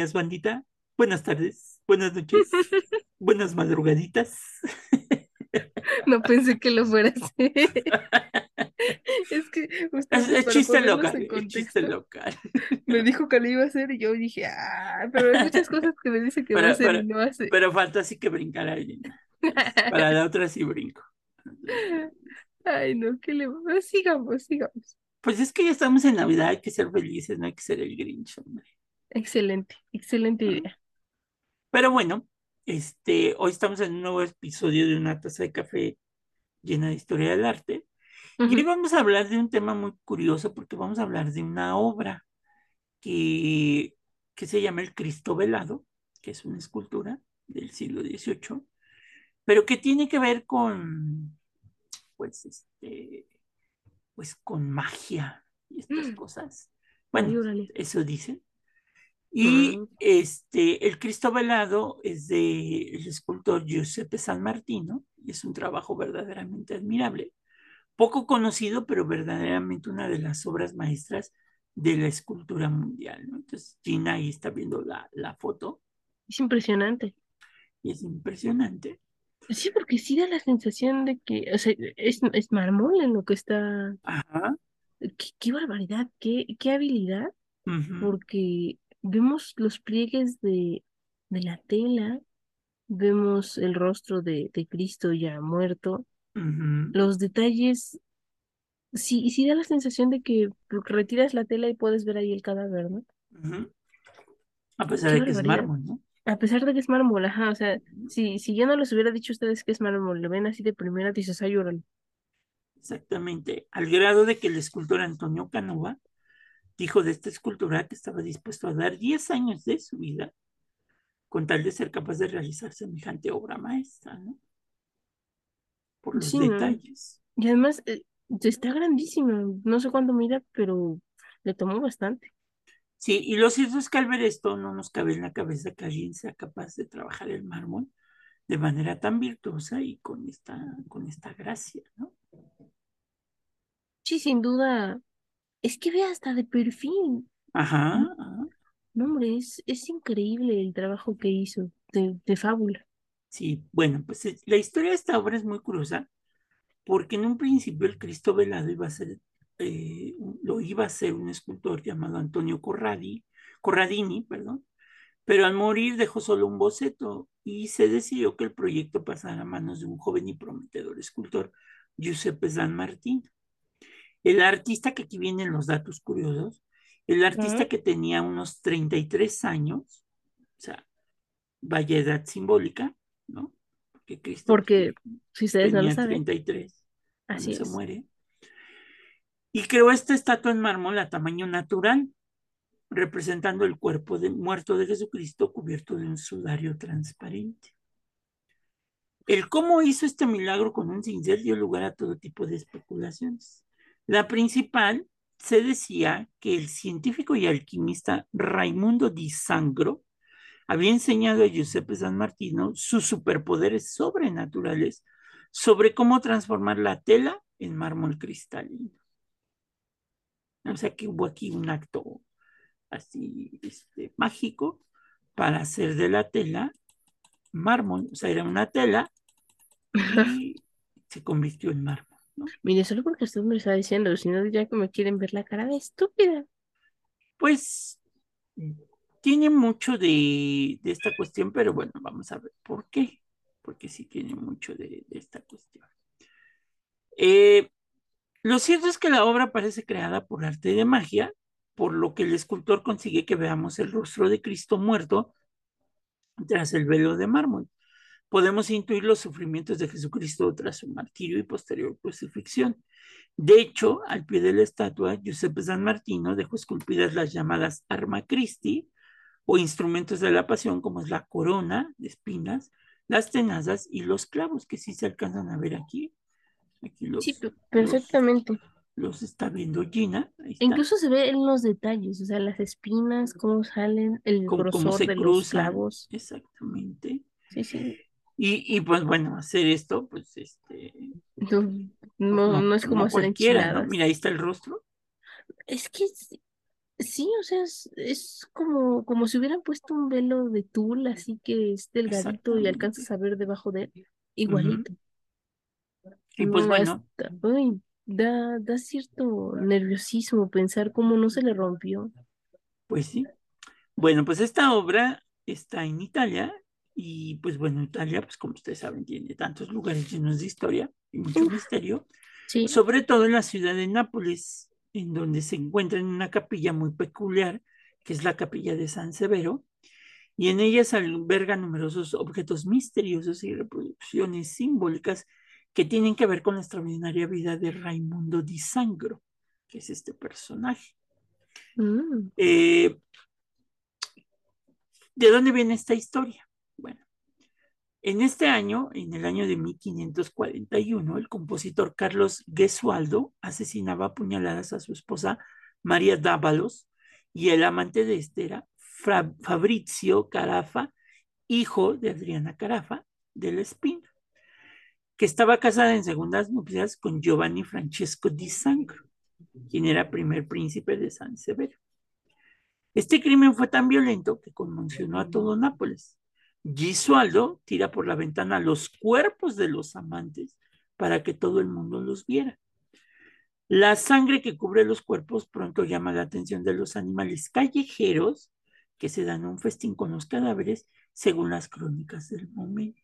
días, bandita. Buenas tardes, buenas noches, buenas madrugaditas. No pensé que lo fuera a hacer. Es que Es, es chiste local, es chiste contexto, local. me dijo que lo iba a hacer y yo dije, ah, pero hay muchas cosas que me dice que va a Pero, hacer y pero, no hace. pero falta así que brincar a alguien. Para la otra sí brinco. Ay, no, ¿qué le? Sigamos, sigamos. Pues es que ya estamos en Navidad, hay que ser felices, no hay que ser el Grinch, hombre. Excelente, excelente idea. Pero bueno, este, hoy estamos en un nuevo episodio de una taza de café llena de historia del arte. Y hoy vamos a hablar de un tema muy curioso porque vamos a hablar de una obra que, que se llama El Cristo Velado, que es una escultura del siglo XVIII, pero que tiene que ver con, pues, este, pues con magia y estas cosas. Ay, Bueno, eso dicen. Y Mm, este, el Cristo Velado es de el escultor Giuseppe San Martino y es un trabajo verdaderamente admirable. Poco conocido, pero verdaderamente una de las obras maestras de la escultura mundial, ¿no? Entonces, Gina ahí está viendo la, la foto Es impresionante. y es impresionante. Sí, porque sí da la sensación de que, o sea, es, es mármol en lo que está. Ajá. Qué, qué barbaridad, qué, qué habilidad, ujú, porque vemos los pliegues de, de la tela, vemos el rostro de, de Cristo ya muerto, los detalles, sí, sí da la sensación de que retiras la tela y puedes ver ahí el cadáver, ¿no? A pesar de que es mármol, ¿no? A pesar de que es mármol, ajá, o sea, si, si yo no les hubiera dicho a ustedes que es mármol, lo ven así de primera, dices, ay, órale. Exactamente. Al grado de que el escultor Antonio Canova dijo de esta escultura que estaba dispuesto a dar 10 años de su vida con tal de ser capaz de realizar semejante obra maestra, ¿no? Por los Sí, ¿no? detalles. Y además, eh, está grandísimo, no sé cuánto mira, pero le tomó bastante. Sí, y lo cierto es que al ver esto no nos cabe en la cabeza que alguien sea capaz de trabajar el mármol de manera tan virtuosa y con esta, con esta gracia, ¿no? Sí, sin duda, es que ve hasta de perfil. Ajá, No, hombre, es, es increíble el trabajo que hizo de, de fábula. Sí, bueno, pues eh, la historia de esta obra es muy curiosa porque en un principio el Cristo velado iba a ser, eh, lo iba a ser un escultor llamado Antonio Corradi, Corradini, perdón, pero al morir dejó solo un boceto y se decidió que el proyecto pasara a manos de un joven y prometedor escultor, Giuseppe San Martín. El artista, que aquí vienen los datos curiosos, el artista que tenía unos 33 años, o sea, vaya edad simbólica, ¿no? Porque Cristo Porque, si ustedes no lo tenía saben, 33 cuando así se muere, y creó esta estatua en mármol a tamaño natural, representando el cuerpo de, muerto de Jesucristo cubierto de un sudario transparente. El cómo hizo este milagro con un cincel dio lugar a todo tipo de especulaciones. La principal se decía que el científico y alquimista Raimundo di Sangro había enseñado a Giuseppe San Martino sus superpoderes sobrenaturales sobre cómo transformar la tela en mármol cristalino. O sea que hubo aquí un acto así este, mágico para hacer de la tela mármol. O sea, era una tela y se convirtió en mármol, ¿no? Mire, solo porque usted me lo está diciendo, si no, ya que me quieren ver la cara de estúpida. Pues tiene mucho de, de esta cuestión, pero bueno, vamos a ver por qué. Porque sí tiene mucho de, de esta cuestión. Eh, lo cierto es que la obra parece creada por arte de magia, por lo que el escultor consigue que veamos el rostro de Cristo muerto tras el velo de mármol. Podemos intuir los sufrimientos de Jesucristo tras su martirio y posterior crucifixión. De hecho, al pie de la estatua, Giuseppe San Martino dejó esculpidas las llamadas arma Christi o instrumentos de la pasión, como es la corona de espinas, las tenazas y los clavos, que sí se alcanzan a ver aquí. Aquí los, Sí, pe- los, perfectamente. los está viendo Gina. Está. Incluso se ve en los detalles, o sea, las espinas, cómo salen, el Cómo, cómo grosor se de los cruzan. clavos. Exactamente. Sí, sí. Y, y pues bueno, hacer esto, pues este, No, pues, no, es como hacer cualquiera. Mira, ahí está el rostro. Es que Sí, o sea, es, es como, como si hubieran puesto un velo de tul, así que es delgadito y alcanzas a ver debajo de él, igualito. Y pues No, bueno, hasta, uy, da, da cierto nerviosismo pensar cómo no se le rompió. pues sí. Bueno, pues esta obra está en Italia y pues bueno, Italia, pues como ustedes saben, tiene tantos lugares llenos de historia y mucho Uf, misterio, sí. sobre todo en la ciudad de Nápoles, en donde se encuentra en una capilla muy peculiar, que es la capilla de San Severo, y en ella se albergan numerosos objetos misteriosos y reproducciones simbólicas que tienen que ver con la extraordinaria vida de Raimundo di Sangro, que es este personaje. Mm. Eh, ¿De dónde viene esta historia? En este año, en el año de 1541, el compositor Carlos Gesualdo asesinaba a puñaladas a su esposa María Dávalos y el amante de este era Fra Fabrizio Carafa, hijo de Adriana Carafa del Espino, que estaba casada en segundas nupcias con Giovanni Francesco di Sangro, quien era primer príncipe de San Severo. Este crimen fue tan violento que conmocionó a todo Nápoles. Gisualdo tira por la ventana los cuerpos de los amantes para que todo el mundo los viera. La sangre que cubre los cuerpos pronto llama la atención de los animales callejeros que se dan un festín con los cadáveres según las crónicas del momento.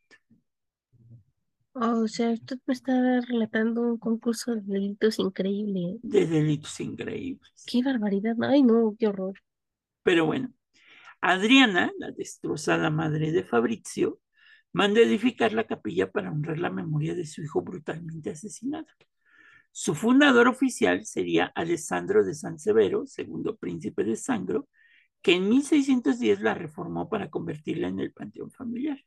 Oh, o sea, usted me está relatando un concurso de delitos increíble. De delitos increíbles. Qué barbaridad. Ay, no, qué horror. Pero bueno, Adriana, la destrozada madre de Fabrizio, manda edificar la capilla para honrar la memoria de su hijo brutalmente asesinado. Su fundador oficial sería Alessandro de San Severo, segundo príncipe de Sangro, que en 1610 la reformó para convertirla en el panteón familiar.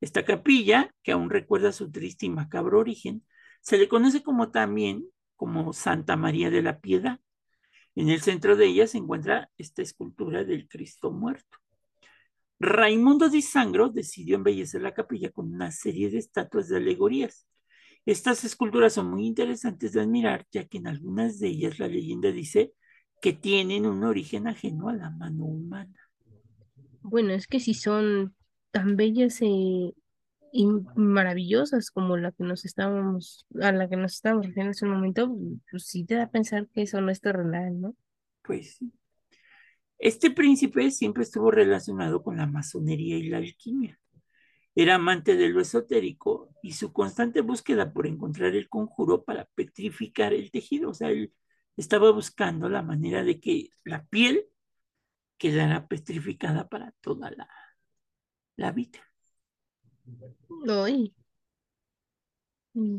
Esta capilla, que aún recuerda su triste y macabro origen, se le conoce como también como Santa María de la Piedad. En el centro de ella se encuentra esta escultura del Cristo muerto. Raimundo di Sangro decidió embellecer la capilla con una serie de estatuas de alegorías. Estas esculturas son muy interesantes de admirar, ya que en algunas de ellas la leyenda dice que tienen un origen ajeno a la mano humana. Bueno, es que si son tan bellas eh, y maravillosas como la que nos estábamos, a la que nos estábamos refiriendo hace un momento, pues sí te da a pensar que eso no es terrenal, ¿no? Pues sí. Este príncipe siempre estuvo relacionado con la masonería y la alquimia. Era amante de lo esotérico y su constante búsqueda por encontrar el conjuro para petrificar el tejido. O sea, él estaba buscando la manera de que la piel quedara petrificada para toda la, la vida. Ay, mm,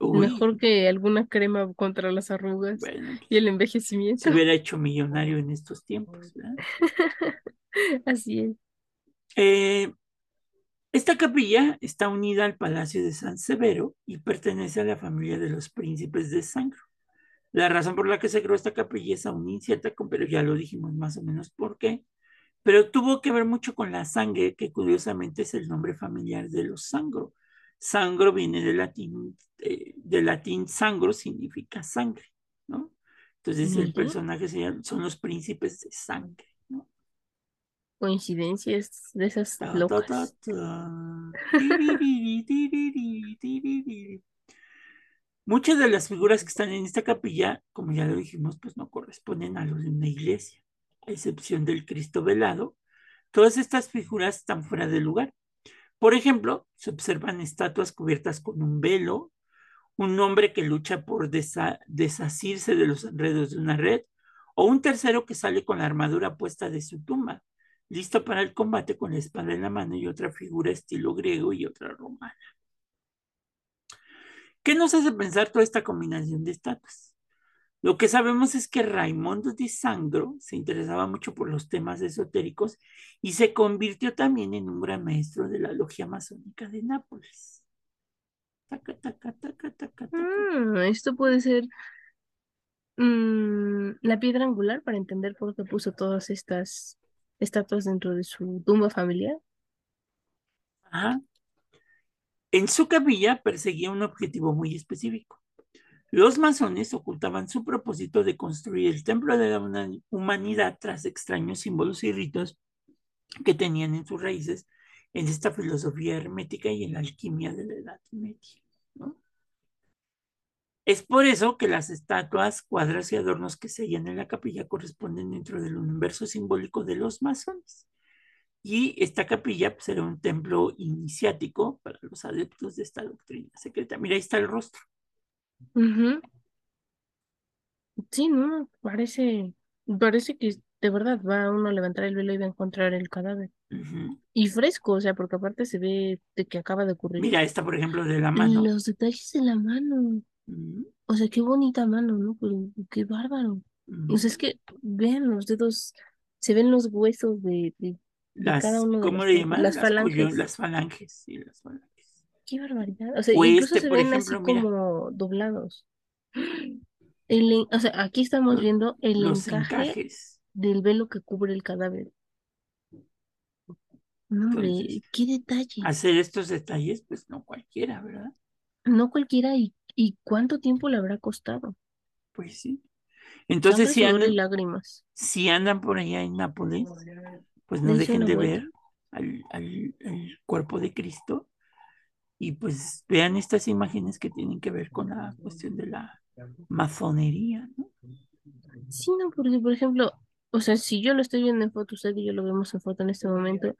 Uy, mejor que alguna crema contra las arrugas bueno, y el se envejecimiento. hubiera hecho millonario en estos tiempos, ¿verdad? Así es. Eh, esta capilla está unida al Palacio de San Severo y pertenece a la familia de los príncipes de Sangro. La razón por la que se creó esta capilla es aún incierta, pero ya lo dijimos más o menos por qué. Pero tuvo que ver mucho con la sangre, que curiosamente es el nombre familiar de los Sangro. Sangro viene del latín, eh, del latín sangro significa sangre, ¿no? Entonces el personaje son los príncipes de sangre, ¿no? coincidencias de esas Ta, ta, ta, locas. ta. Muchas de las figuras que están en esta capilla, como ya lo dijimos, pues no corresponden a los de una iglesia, a excepción del Cristo velado. Todas estas figuras están fuera de lugar. Por ejemplo, se observan estatuas cubiertas con un velo, un hombre que lucha por desa desasirse de los enredos de una red, o un tercero que sale con la armadura puesta de su tumba, listo para el combate con la espada en la mano y otra figura estilo griego y otra romana. ¿Qué nos hace pensar toda esta combinación de estatuas? Lo que sabemos es que Raimondo di Sangro se interesaba mucho por los temas esotéricos y se convirtió también en un gran maestro de la logia masónica de Nápoles. Taca, taca, taca, taca, taca. Mm, esto puede ser mm, la piedra angular para entender por qué puso todas estas estatuas dentro de su tumba familiar. Ajá. En su capilla perseguía un objetivo muy específico, Los masones ocultaban su propósito de construir el templo de la humanidad tras extraños símbolos y ritos que tenían en sus raíces en esta filosofía hermética y en la alquimia de la Edad Media. Es por eso que las estatuas, cuadras y adornos que se hallan en la capilla corresponden dentro del universo simbólico de los masones. Y esta capilla pues, era un templo iniciático para los adeptos de esta doctrina secreta. Mira, ahí está el rostro. Ujú. Sí, ¿no? Parece, parece que de verdad va uno a levantar el velo y va a encontrar el cadáver. Ujú. Y fresco, o sea, porque aparte se ve de que acaba de ocurrir. Mira, esta, por ejemplo, de la mano. Los detalles de la mano. Ujú, O sea, qué bonita mano, ¿no? Pero qué bárbaro. ujú. O sea, es que vean los dedos, se ven los huesos de, de, de Las, cada uno de ¿cómo los le dedos, llaman? las falanges. las falanges, sí, las falanges. Qué barbaridad. O sea, O incluso este, se por ven ejemplo, así mira. como doblados. El, o sea, aquí estamos viendo el Los encaje encajes. del velo que cubre el cadáver. No, hombre, Entonces, qué detalle. hacer estos detalles, pues no cualquiera, ¿verdad? No cualquiera y, y cuánto tiempo le habrá costado. Pues sí. Entonces, si andan, lágrimas. si andan por allá en Nápoles, pues no Dense dejen de vuelta. ver al, al- al cuerpo de Cristo y pues vean estas imágenes que tienen que ver con la cuestión de la masonería, ¿no? Sí, no, porque por ejemplo, o sea, si yo lo estoy viendo en foto, usted y yo lo vemos en foto en este momento,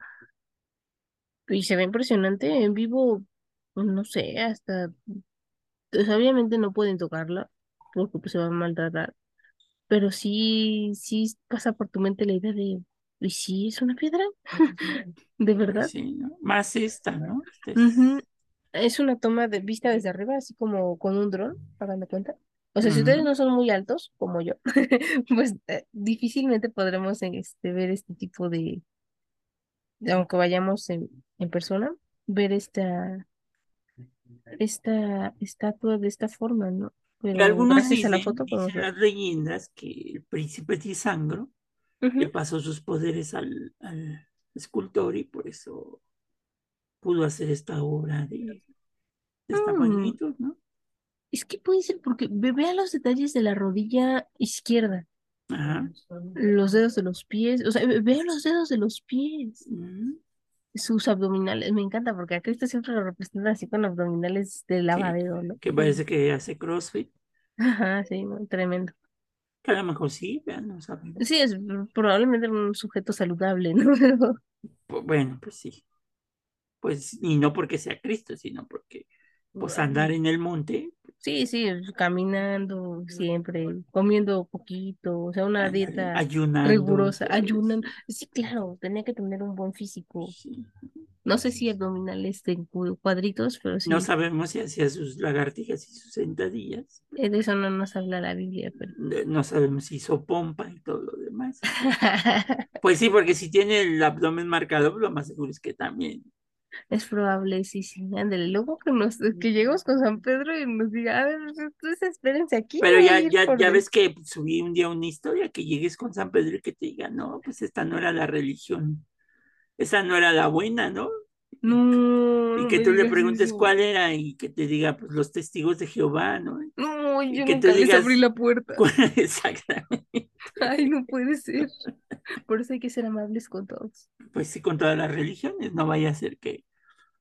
y se ve impresionante en vivo, pues, no sé, hasta, pues, obviamente no pueden tocarla, porque pues se va a maltratar, pero sí, sí pasa por tu mente la idea de, ¿y si es una piedra? ¿De verdad? sí, ¿no? Más esta, ¿no? Esta es- Ujú. Es una toma de vista desde arriba, así como con un dron, hagan de cuenta. O sea, si ustedes no son muy altos, como yo, pues eh, difícilmente podremos este, ver este tipo de, aunque vayamos en, en persona, ver esta, esta estatua de esta forma, ¿no? Pero algunos a la foto dicen las leyendas, que el príncipe Tisangro le pasó sus poderes al, al escultor y por eso pudo hacer esta obra de, de esta Mm, magnitud, ¿no? es que puede ser porque ve- vea los detalles de la rodilla izquierda, Ajá. los dedos de los pies, o sea, ve- vea los dedos de los pies. Ujú. sus abdominales, me encanta porque a Cristo siempre lo representan así con abdominales de lavadero, ¿no? que parece que hace CrossFit. Ajá, sí, ¿no? Tremendo. Que a lo mejor sí, vean, no sabemos. Sí, es probablemente un sujeto saludable, ¿no? Pero Pu- Bueno, pues sí. Pues, y no porque sea Cristo, sino porque, pues, andar en el monte, sí, sí, caminando siempre, comiendo poquito, o sea, una dieta ayunando, rigurosa, todo ayunan. eso. Sí, claro, tenía que tener un buen físico. Sí. No sé si abdominales de cu- cuadritos, pero No sí, sabemos si hacía sus lagartijas y sus sentadillas. eh, de eso no nos habla la Biblia, pero... No sabemos si hizo pompa y todo lo demás. Pues sí, porque si tiene el abdomen marcado, pues lo más seguro es que también. Es probable, sí, sí, ándale. Luego que nos, que lleguemos con San Pedro y nos diga, a ver, ustedes espérense aquí, Pero ya, ya, ya el-". ves que subí un día una historia que llegues con San Pedro y que te diga, no, pues esta no era la religión, esa no era la buena, ¿no? No, Y que tú le preguntes eso. cuál era y que te diga, pues los testigos de Jehová, ¿no? No, Y yo que nunca les abrí la puerta. exactamente. Ay, no puede ser. Por eso hay que ser amables con todos. Pues sí, con todas las religiones, no vaya a ser que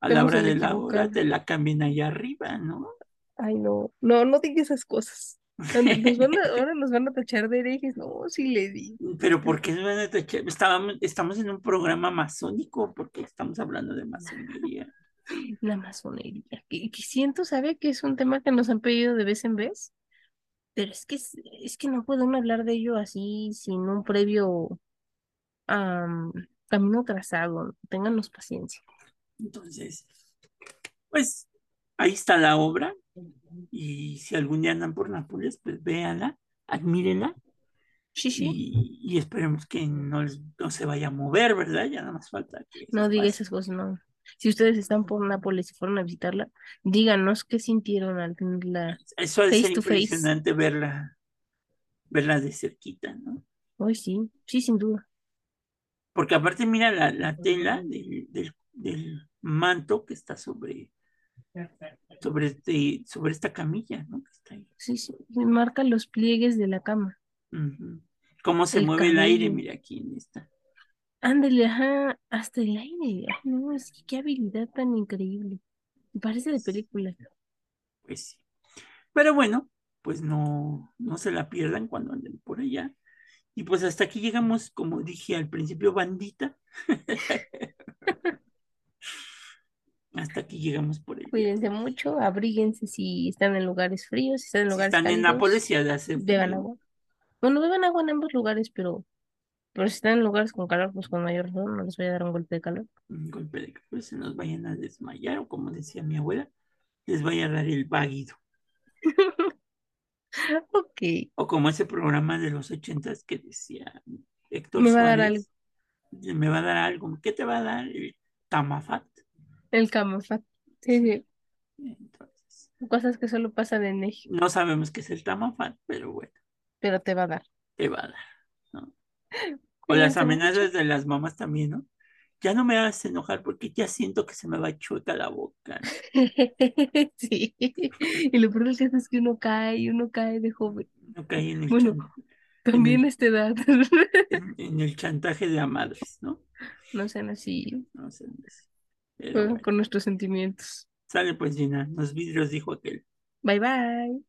a la hora de la hora te la cambien allá arriba, ¿no? Ay, no, no, no diga esas cosas. Nos van a- ahora nos van a tachar de herejes. No, sí le di. Pero ¿por qué nos van a tachar? Estábamos, estamos en un programa masónico, porque estamos hablando de masonería. La masonería. Que, que siento, ¿sabe? Que es un tema que nos han pedido de vez en vez. Pero es que, es, que no pueden hablar de ello así sin un previo camino trazado. Ténganos paciencia. Entonces, pues ahí está la obra. Y si algún día andan por Nápoles, pues véanla, admírenla Sí, sí. y, y esperemos que no, no se vaya a mover, ¿verdad? Ya nada más falta que No diga esas cosas, no. Si ustedes están por Nápoles y fueron a visitarla, díganos qué sintieron al tenerla Eso de face to face. impresionante verla, verla de cerquita, ¿no? Hoy sí, sí, sin duda. Porque aparte mira la, la tela del, del, del manto que está sobre, sobre, este, sobre esta camilla, ¿no? Que está ahí. Sí, sí, marca los pliegues de la cama. Cómo se El mueve el aire, mira aquí en esta. Ándale, ajá, hasta el aire. Ay, no, es que qué habilidad tan increíble. Parece de película. Pues sí. Pero bueno, pues no, no se la pierdan cuando anden por allá. Y pues hasta aquí llegamos, como dije al principio, bandita. Hasta aquí llegamos por el. Cuídense mucho, abríguense si están en lugares fríos, si están en Si lugares están en Nápoles y hace beban agua. Bueno, beban agua en ambos lugares, pero, pero si están en lugares con calor, pues con mayor razón, no les voy a dar un golpe de calor. Un golpe de calor, se nos vayan a desmayar, o como decía mi abuela, les vaya a dar el váguido. Ok, O como ese programa de los ochentas que decía Héctor Me va a dar Suárez, me va a dar algo. ¿Qué te va a dar? El tamafat. el camafat. Sí, sí, Entonces, cosas que solo pasan en México, no sabemos qué es el tamafat, pero bueno, pero te va a dar. te va a dar. ¿no? O las amenazas de las mamás también, ¿no? Ya no me hagas enojar porque ya siento que se me va chueca la boca. ¿no? Sí, y lo peor caso es que uno cae y uno cae de joven. No caí en el, Bueno, chan- también a esta edad. en, en el chantaje de amadres, ¿no? No sean así, No. Pero juegan bueno, con nuestros sentimientos. sale pues Gina, los vidrios dijo aquel. Bye bye.